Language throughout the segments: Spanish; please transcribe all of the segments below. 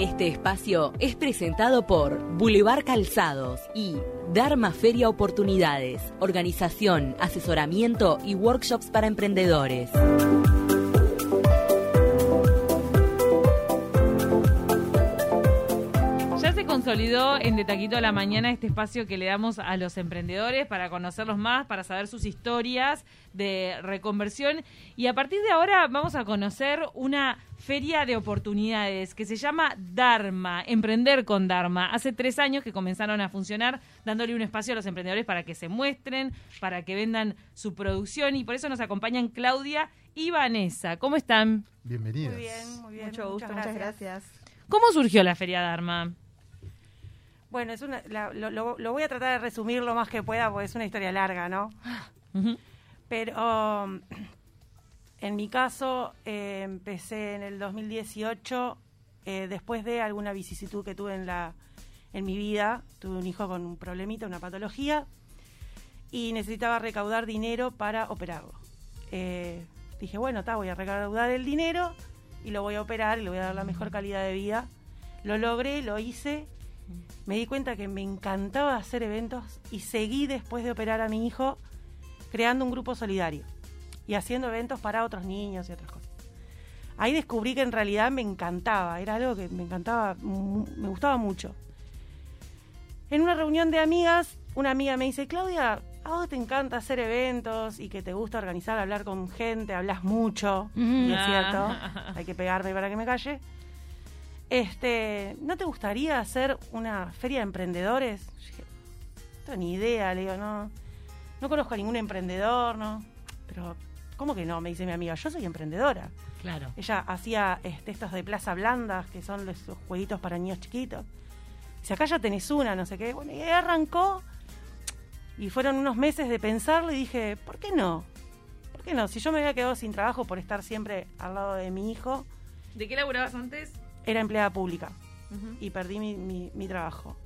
Este espacio es presentado por Boulevard Calzados y Dharma Feria Oportunidades, organización, asesoramiento y workshops para emprendedores. Consolidó en De Taquito a la Mañana este espacio que le damos a los emprendedores para conocerlos más, para saber sus historias de reconversión. Y a partir de ahora vamos a conocer una feria de oportunidades que se llama Dharma, Emprender con Dharma. Hace tres años que comenzaron a funcionar dándole un espacio a los emprendedores para que se muestren, para que vendan su producción. Y por eso nos acompañan Claudia y Vanessa. ¿Cómo están? Bienvenidas. Muy bien, muy bien. Mucho gusto, muchas gracias. ¿Cómo surgió la feria Dharma? Bueno, es una, la- lo, lo- lo voy a tratar de resumir lo más que pueda porque es una historia larga, ¿no? Pero um, en mi caso eh, empecé en el 2018 eh, después de alguna vicisitud que tuve en la en mi vida. Tuve un hijo con un problemita, una patología y necesitaba recaudar dinero para operarlo. Eh, dije, bueno, ta, voy a recaudar el dinero y lo voy a operar y le voy a dar la mejor calidad de vida. Lo logré, lo hice. Me di cuenta que me encantaba hacer eventos y seguí después de operar a mi hijo creando un grupo solidario y haciendo eventos para otros niños y otras cosas. Ahí descubrí que en realidad me encantaba, era algo que me encantaba, me gustaba mucho. En una reunión de amigas, una amiga me dice, Claudia, a vos te encanta hacer eventos y que te gusta organizar, hablar con gente, hablas mucho, y es cierto, hay que pegarme para que me calle. Este, ¿no te gustaría hacer una feria de emprendedores? Yo dije, no tengo ni idea, le digo, no, no conozco a ningún emprendedor, ¿no? Pero, ¿cómo que no? Me dice mi amiga, yo soy emprendedora. Claro. Ella hacía este, estos de plaza blandas, que son los los jueguitos para niños chiquitos. Dice, acá ya tenés una, no sé qué. Bueno, y ahí arrancó. Y fueron unos meses de pensarlo y dije, ¿por qué no? ¿Por qué no? Si yo me había quedado sin trabajo por estar siempre al lado de mi hijo, ¿De qué laburabas antes? Era empleada pública y perdí mi, mi- mi trabajo.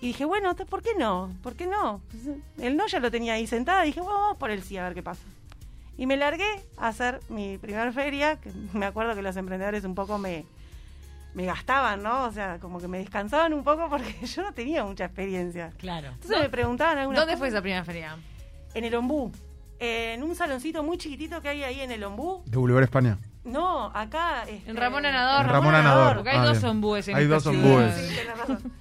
Y dije, bueno, ¿por qué no? ¿Por qué no? El no ya lo tenía ahí sentada. Dije, bueno, vamos por el sí a ver qué pasa. Y me largué a hacer mi primera feria, que me acuerdo que los emprendedores un poco me, me gastaban, ¿no? O sea, como que me descansaban un poco porque yo no tenía mucha experiencia. Claro. Entonces me preguntaban algunas ¿Dónde fue esa primera feria? En el Ombú. En un saloncito muy chiquitito que hay ahí en el Ombú. De Boulevard España. No, acá... este, En Ramón Anador. En Ramón Anador. Porque hay Ah, dos bien. ombúes en Hay dos ombúes. Sí, tenés razón.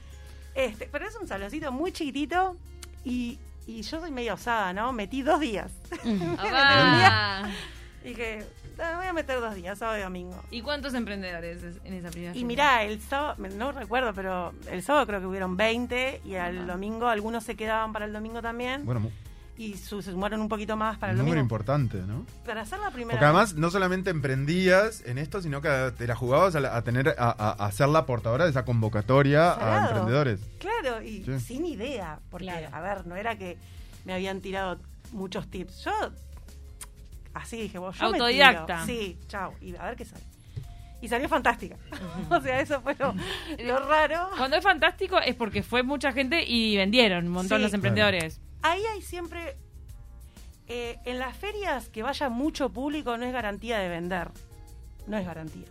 Este, pero es un saloncito muy chiquitito y, y yo soy medio osada, ¿no? Metí dos días. Ah, Dije, "Ah, voy a meter dos días, sábado y domingo. ¿Y cuántos emprendedores es- en esa primera Y mirá, el sábado, no recuerdo, pero el sábado creo que hubieron 20 y al domingo algunos se quedaban para el domingo también Bueno, y su- se sumaron un poquito más para el número domingo. importante, ¿no? Para hacer la primera Porque además no solamente emprendías en esto, sino que te la jugabas a, la- a tener a, a- a ser la portadora de esa convocatoria a emprendedores. Claro, y Sí. sin idea, porque, Claro. a ver, no era que me habían tirado muchos tips. Yo, así dije, vos, yo me Autodidacta. tiro. Sí, chao, y a ver qué sale. Y salió fantástica. o sea, eso fue lo, lo raro. Cuando es fantástico es porque fue mucha gente y vendieron un montón Sí. los emprendedores. Ahí hay siempre, eh, en las ferias que vaya mucho público no es garantía de vender, no es garantía.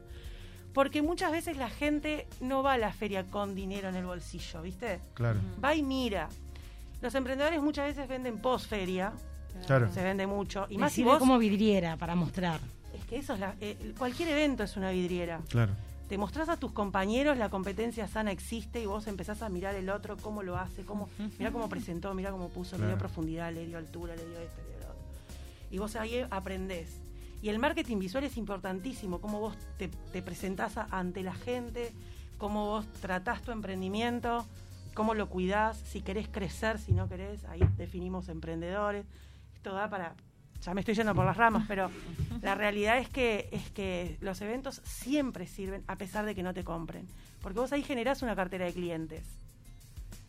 Porque muchas veces la gente no va a la feria con dinero en el bolsillo, ¿viste? Claro, va y mira. Los emprendedores muchas veces venden post feria, claro. se vende mucho. Y Me más si vos. como vidriera para mostrar. Es que eso es la- eh, cualquier evento es una vidriera. Claro. Te mostrás a tus compañeros, la competencia sana existe y vos empezás a mirar el otro, cómo lo hace, cómo, mirá cómo presentó, mirá cómo puso, le dio Claro. profundidad, le dio altura, le dio esto, le dio lo otro. Y vos ahí aprendés. Y el marketing visual es importantísimo, cómo vos te, te presentás a- ante la gente, cómo vos tratás tu emprendimiento, cómo lo cuidás, si querés crecer, si no querés, ahí definimos emprendedores. Esto da para ya me estoy yendo por las ramas, pero la realidad es que es que los eventos siempre sirven a pesar de que no te compren, porque vos ahí generás una cartera de clientes.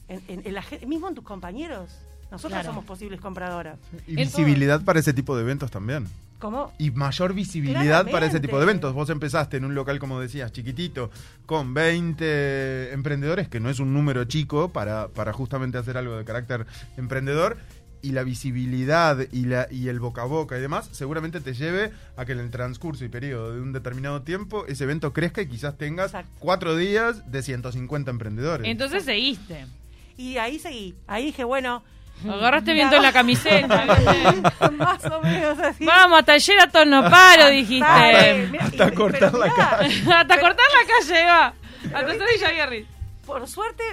En, en- en la mismo en tus compañeros, nosotros Claro. somos posibles compradoras. Y visibilidad para ese tipo de eventos también. ¿Cómo? Y mayor visibilidad para ese tipo de eventos. Vos empezaste en un local, como decías, chiquitito, con 20 emprendedores, que no es un número chico para, para justamente hacer algo de carácter emprendedor. Y la visibilidad y, la, y el boca a boca y demás, seguramente te lleve a que en el transcurso y periodo de un determinado tiempo ese evento crezca y quizás tengas Exacto. cuatro días de 150 emprendedores. Entonces seguiste. Y ahí seguí. Ahí dije, bueno, Agarraste viento en la camiseta. más o menos así. Vamos, hasta ayer a tono paro, dijiste. Dale, Hasta y- cortar la mirá, hasta cortar la calle, va. Hasta Sevilla Guerri. Por suerte,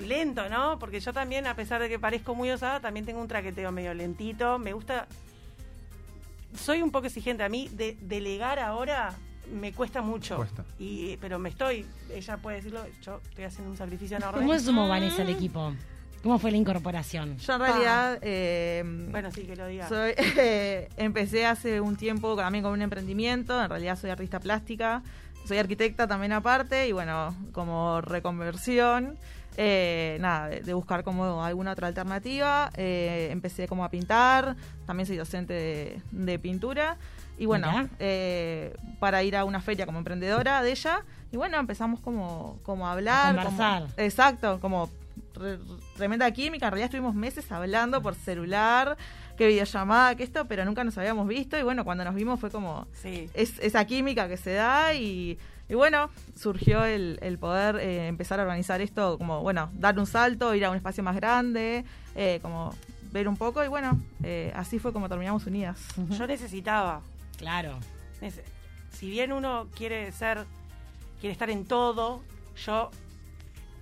lento, ¿no? Porque yo también, a pesar de que parezco muy osada, también tengo un traqueteo medio lentito. Me gusta. Soy un poco exigente. A mí, de, delegar ahora me cuesta mucho. Cuesta. Y, pero me estoy. Ella puede decirlo. Yo estoy haciendo un sacrificio enorme. ¿Cómo sumó Vanessa al equipo? ¿Cómo fue la incorporación? Yo en realidad eh, Bueno, sí, que lo diga. soy, eh, empecé hace un tiempo también con un emprendimiento, en realidad soy artista plástica, soy arquitecta también aparte y bueno, como reconversión, eh, nada, de, de buscar como alguna otra alternativa, eh, empecé como a pintar, también soy docente de, de pintura y bueno, eh, para ir a una feria como emprendedora de ella y bueno, empezamos como, como a hablar. A como- conversar. exacto, como re- tremenda química. En realidad estuvimos meses hablando por celular, que videollamada, que esto, pero nunca nos habíamos visto. Y bueno, cuando nos vimos fue como Sí. es, esa química que se da y, y bueno, surgió el, el poder eh, empezar a organizar esto, como bueno, dar un salto, ir a un espacio más grande, eh, como ver un poco y bueno, eh, así fue como terminamos unidas. Yo necesitaba. Claro. Si bien uno quiere ser. Quiere estar en todo, yo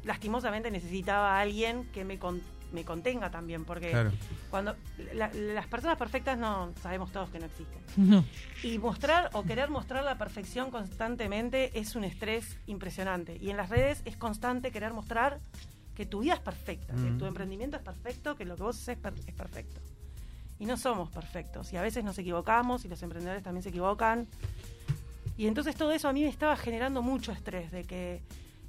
lastimosamente necesitaba a alguien que me, con- me contenga también. Porque Claro. cuando la- las personas perfectas no sabemos todos que no existen. No. Y mostrar o querer mostrar la perfección constantemente es un estrés impresionante. Y en las redes es constante querer mostrar que tu vida es perfecta, que Mm. tu emprendimiento es perfecto, que lo que vos haces es, per- es perfecto. Y no somos perfectos. Y a veces nos equivocamos y los emprendedores también se equivocan. Y entonces todo eso a mí me estaba generando mucho estrés de que,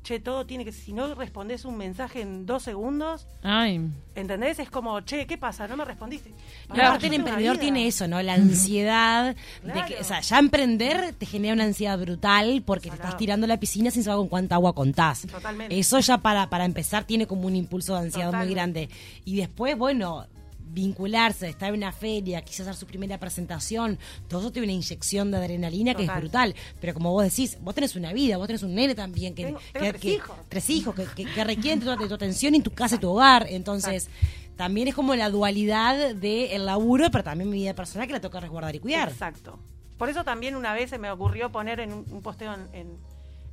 che, todo tiene que, si no respondes un mensaje en dos segundos, Ay. ¿entendés? Es como, che, ¿qué pasa? No me respondiste. Pará, aparte el emprendedor tiene eso, ¿no? La ansiedad de que, Claro. o sea, ya emprender te genera una ansiedad brutal porque te estás tirando a la piscina sin saber con cuánta agua contás. Totalmente. Eso ya para, para empezar tiene como un impulso de ansiedad muy grande. Y después, bueno, vincularse, estar en una feria, quizás hacer su primera presentación, todo eso tiene una inyección de adrenalina que es brutal. Pero como vos decís, vos tenés una vida, vos tenés un nene también que, Tengo- tengo que- tres que- hijos. tres hijos que, que- que requieren de tu, de tu atención en tu casa y tu hogar. Entonces, también es como la dualidad del laburo, pero también mi vida personal que la toca resguardar y cuidar. Exacto. Por eso también una vez se me ocurrió poner en un, un posteo en, en-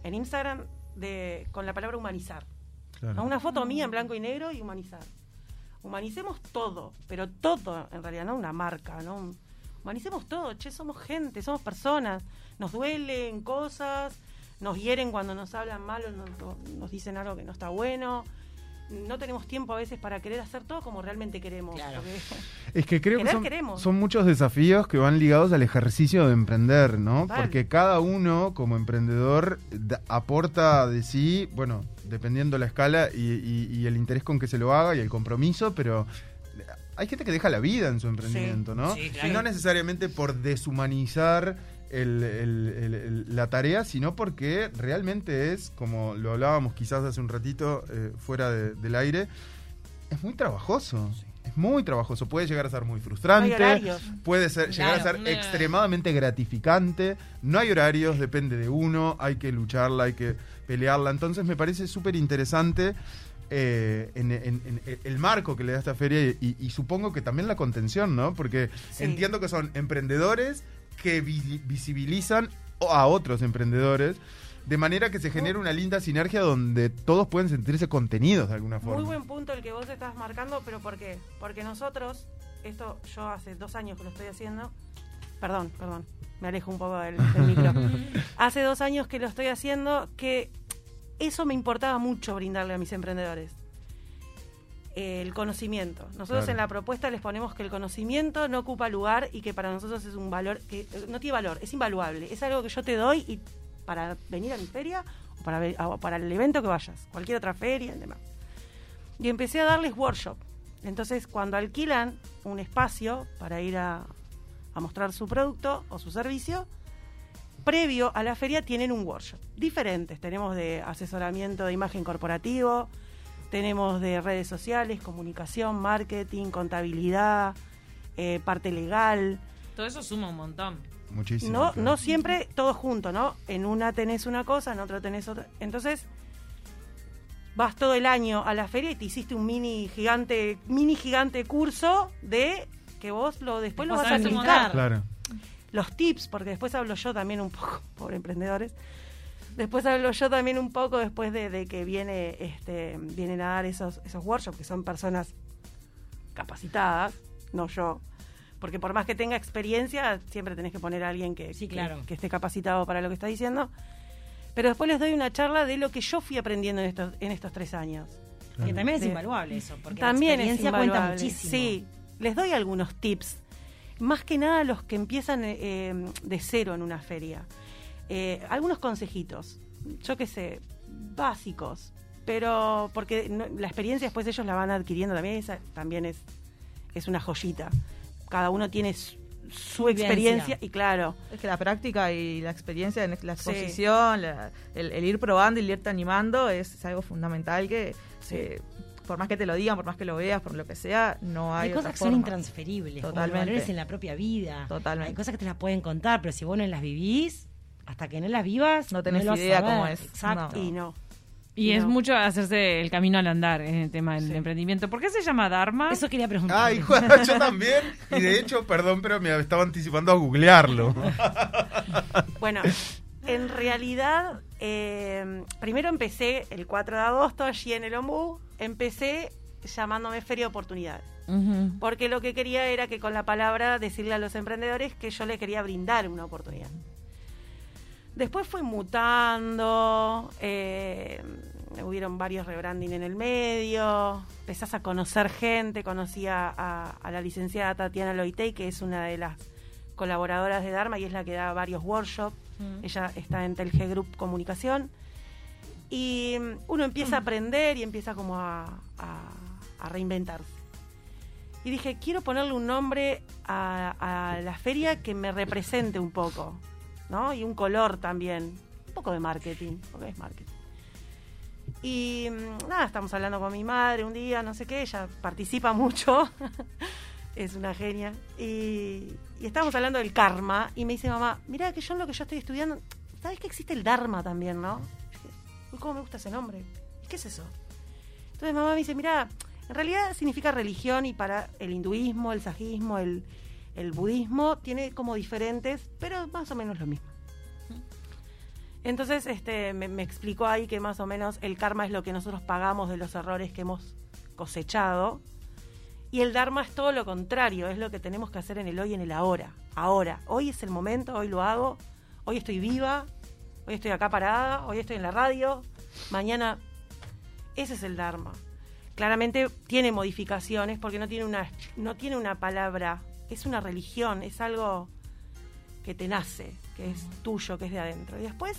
en Instagram de, con la palabra humanizar. Claro. ¿no? Una foto mía en blanco y negro y humanizar. Humanicemos todo, pero todo en realidad, no una marca, ¿no? Humanicemos todo, che, somos gente, somos personas. Nos duelen cosas, nos hieren cuando nos hablan mal o nos, nos dicen algo que no está bueno. No tenemos tiempo a veces para querer hacer todo como realmente queremos. Claro. porque- Es que creo que son, muchos desafíos que van ligados al ejercicio de emprender, ¿no? Porque cada uno como emprendedor da- aporta de sí, bueno, dependiendo la escala y, y- y el interés con que se lo haga y el compromiso, pero hay gente que deja la vida en su emprendimiento, ¿no? Sí, Y claro. no necesariamente por deshumanizar el- el- el- el- la tarea, sino porque realmente es, como lo hablábamos quizás hace un ratito eh, fuera de- del aire, es muy trabajoso. Es muy trabajoso. Puede llegar a ser muy No frustrante. Puede ser, llegar a ser extremadamente gratificante. No hay horarios, depende de uno. Hay que lucharla, hay que pelearla. Entonces me parece súper interesante eh, en, en- en el marco que le da esta feria y, y- y supongo que también la contención, ¿no? Porque Sí. entiendo que son emprendedores que vi- visibilizan a otros emprendedores. De manera que se genera una linda sinergia donde todos pueden sentirse contenidos de alguna forma. Muy buen punto el que vos estás marcando, pero ¿por qué? Porque nosotros, esto yo hace dos años que lo estoy haciendo, perdón, perdón, me alejo un poco del, del micro. hace dos años que lo estoy haciendo, que eso me importaba mucho brindarle a mis emprendedores. El conocimiento. Nosotros Claro. en la propuesta les ponemos que el conocimiento no ocupa lugar y que para nosotros es un valor que eh, no tiene valor, es invaluable. Es algo que yo te doy y para venir a mi feria o para, o para el evento que vayas, cualquier otra feria y demás. Y empecé a darles workshop. Entonces, cuando alquilan un espacio para ir a, a mostrar su producto o su servicio, previo a la feria tienen un workshop. Diferentes. Tenemos de asesoramiento de imagen corporativo, tenemos de redes sociales, comunicación, marketing, contabilidad, eh, parte legal. Todo eso suma un montón. Muchísimo. No, claro. no siempre todo junto, ¿no? En una tenés una cosa, en otra tenés otra. Entonces, vas todo el año a la feria y te hiciste un mini gigante, mini gigante curso de que vos lo después lo vas a aplicar. Claro. Los tips, porque después hablo yo también un poco, pobre emprendedores. Después hablo yo también un poco después de, de que viene, este, vienen a dar esos, esos workshops, que son personas capacitadas, no yo. Porque por más que tenga experiencia, siempre tenés que poner a alguien que, Sí, claro. que, esté capacitado para lo que está diciendo. Pero después les doy una charla de lo que yo fui aprendiendo en estos, en estos tres años. Que también es De- invaluable eso, porque También la es experiencia cuenta invaluable. muchísimo. Sí, les doy algunos tips. Más que nada los que empiezan eh, de cero en una feria. Eh, algunos consejitos, yo qué sé, básicos. Pero porque no- la experiencia después ellos la van adquiriendo también, esa también es, es una joyita. Cada uno tiene su, experiencia y claro, Es que la práctica y la experiencia en la Sí. exposición, la- el, el ir probando y el irte animando es, es algo fundamental que eh, por más que te lo digan, por más que lo veas, por lo que sea, no hay, Hay cosas otra que son intransferibles, como Totalmente. valores en la propia vida. Totalmente. Hay cosas que te las pueden contar, pero si vos no las vivís, hasta que no las vivas, No tenés idea saber. cómo es. Exacto. y no. Y es No. mucho hacerse el camino al andar en el tema del Sí. emprendimiento. ¿Por qué se llama Dharma? Eso quería preguntar. Ah, hijo, yo también. Y de hecho, perdón, pero me estaba anticipando a googlearlo. Bueno, en realidad, eh, primero empecé el 4 de agosto allí en el Ombú, empecé llamándome Feria de Oportunidades. Porque lo que quería era que con la palabra decirle a los emprendedores que yo le quería brindar una oportunidad. Después fue mutando, eh, hubieron varios rebranding en el medio, empezás a conocer gente, conocí a, a- a la licenciada Tatiana Loitey, que es una de las colaboradoras de Dharma y es la que da varios workshops. Ella está en Telge Group Comunicación. Y mm, uno empieza a aprender y empieza como a, a- a reinventarse. Y dije, quiero ponerle un nombre a, a la feria que me represente un poco, ¿no? Y un color también. Un poco de marketing, porque es marketing. Y mm, nada, estamos hablando con mi madre un día, no sé qué, ella participa mucho, es una genia. Y, y estábamos hablando del karma y me dice mamá, mira que yo en lo que yo estoy estudiando, ¿sabes que existe el dharma también, no? Uy, ¿cómo me gusta ese nombre? ¿Y qué es eso? Entonces mamá me dice, mira, en realidad significa religión y para el hinduismo, el sajismo, el, el budismo, tiene como diferentes, pero más o menos lo mismo. Entonces este, me, explicó ahí que más o menos el karma es lo que nosotros pagamos de los errores que hemos cosechado. Y el Dharma es todo lo contrario, es lo que tenemos que hacer en el hoy y en el ahora. Ahora, hoy es el momento, hoy lo hago, hoy estoy viva, hoy estoy acá parada, hoy estoy en la radio, mañana. Ese es el Dharma. Claramente tiene modificaciones porque no tiene una, no tiene una palabra, es una religión, es algo que te nace, que es tuyo, que es de adentro. Y después,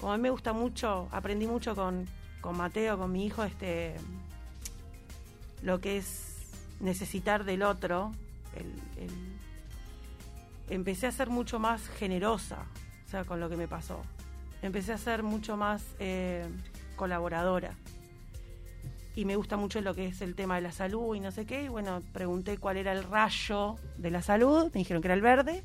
como a mí me gusta mucho, aprendí mucho con, con Mateo, con mi hijo, este lo que es necesitar del otro, el- el- empecé a ser mucho más generosa, o sea, con lo que me pasó. Empecé a ser mucho más eh, colaboradora. Y me gusta mucho lo que es el tema de la salud y no sé qué. Y bueno, pregunté cuál era el rayo de la salud. Me dijeron que era el verde.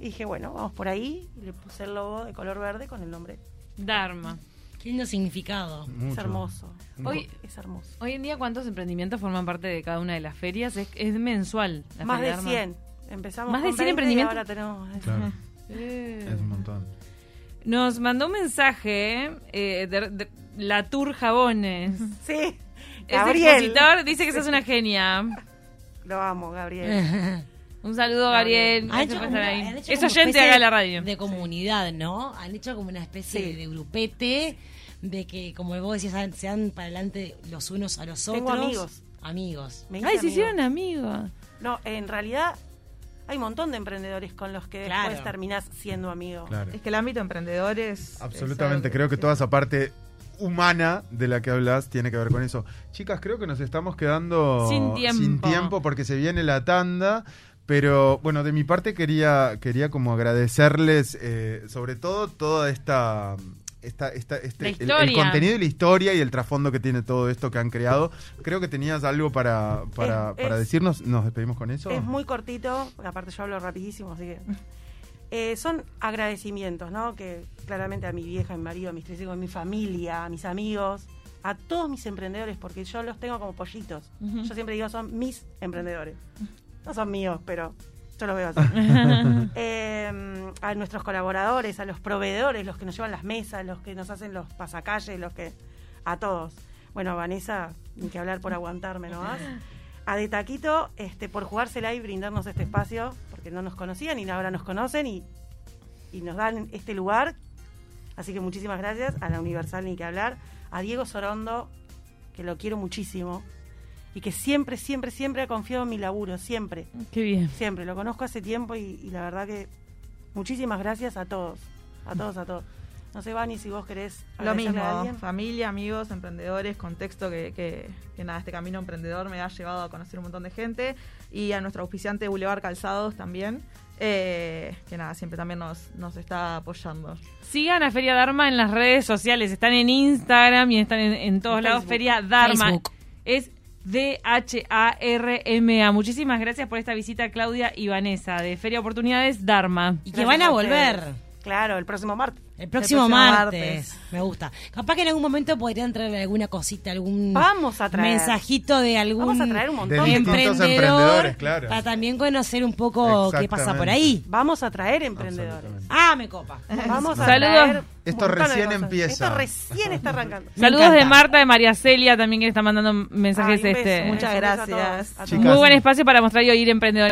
Y dije, bueno, vamos por ahí. Y le puse el logo de color verde con el nombre. Dharma. Qué lindo significado. Es hermoso. Hoy- es hermoso. Hoy en día, ¿cuántos emprendimientos forman parte de cada una de las ferias? Es, es mensual. la Más de Feria Dharma. 100. Empezamos ¿Más de con 100 20 y emprendimientos? ahora tenemos... Claro, Eh. es un montón. Nos mandó un mensaje eh, de, de la Tour Jabones. Sí. Es Gabriel. expositor, dice que sos una genia. Lo amo, Gabriel. Un saludo, Gabriel. Han hecho como ahí. han hecho Es oyente acá de la radio. De comunidad, ¿no? Han hecho como una especie Sí. de grupete de que, como vos decías, sean para adelante los unos a los Tengo otros. amigos. Amigos. Me Ay, se hicieron amigos. No, en realidad hay un montón de emprendedores con los que después terminás siendo amigo. Claro. Es que el ámbito emprendedor es... Absolutamente, es creo que sí. toda esa parte humana de la que hablas tiene que ver con eso. Chicas, creo que nos estamos quedando Sin tiempo. tiempo porque se viene la tanda. Pero bueno, de mi parte quería, quería como agradecerles eh, sobre todo toda esta, esta, esta- este, el- contenido y la historia y el trasfondo que tiene todo esto que han creado. Creo que tenías algo para, para, Es- para es- decirnos. ¿Nos despedimos con eso? Es muy cortito, aparte yo hablo rapidísimo, así que... Eh, son agradecimientos, ¿no? Que claramente a mi vieja, a mi marido, a mis tres hijos, a mi familia, a mis amigos, a todos mis emprendedores, porque yo los tengo como pollitos. Yo siempre digo, son mis emprendedores. No son míos, pero yo los veo así. Eh, a nuestros colaboradores, a los proveedores, los que nos llevan las mesas, los que nos hacen los pasacalles, los que... A todos. Bueno, Vanessa, ni que hablar por aguantarme nomás. A De Taquito, este, por jugársela y brindarnos este espacio, porque no nos conocían y ahora nos conocen y, y nos dan este lugar. Así que muchísimas gracias a la Universal, ni que hablar. A Diego Sorondo, que lo quiero muchísimo y que siempre, siempre, siempre ha confiado en mi laburo, siempre. Qué bien. Siempre, lo conozco hace tiempo y, y la verdad que muchísimas gracias a todos, a todos, a todos. No sé, Vani, si vos querés Lo mismo, a familia, amigos, emprendedores, contexto que, que, que nada, este camino emprendedor me ha llevado a conocer un montón de gente y a nuestro auspiciante Boulevard Calzados también, eh, que nada, siempre también nos, nos está apoyando. Sigan a Feria Dharma en las redes sociales. Están en Instagram y están en, en todos En lados. Facebook. Feria Dharma. Facebook. Es D-H-A-R-M-A. Muchísimas gracias por esta visita, Claudia y Vanessa, de Feria Oportunidades Dharma. Y que Gracias van a volver. Claro, el próximo martes. El próximo, próximo martes. martes. Me gusta. Capaz que en algún momento podrían traerle alguna cosita, algún Vamos a traer. mensajito de algún Vamos a traer un De montón. distintos emprendedor emprendedores, claro. para también conocer un poco qué pasa por ahí. Vamos a traer emprendedores. Ah, me copa. Vamos a Saludos. traer Esto de recién empieza. Esto recién está arrancando. Saludos de. Marta, de María Celia, también que está mandando mensajes. Ay, este, Muchas beso a todos, gracias. a todos. Chicas. Muy buen espacio para mostrar y oír emprendedores.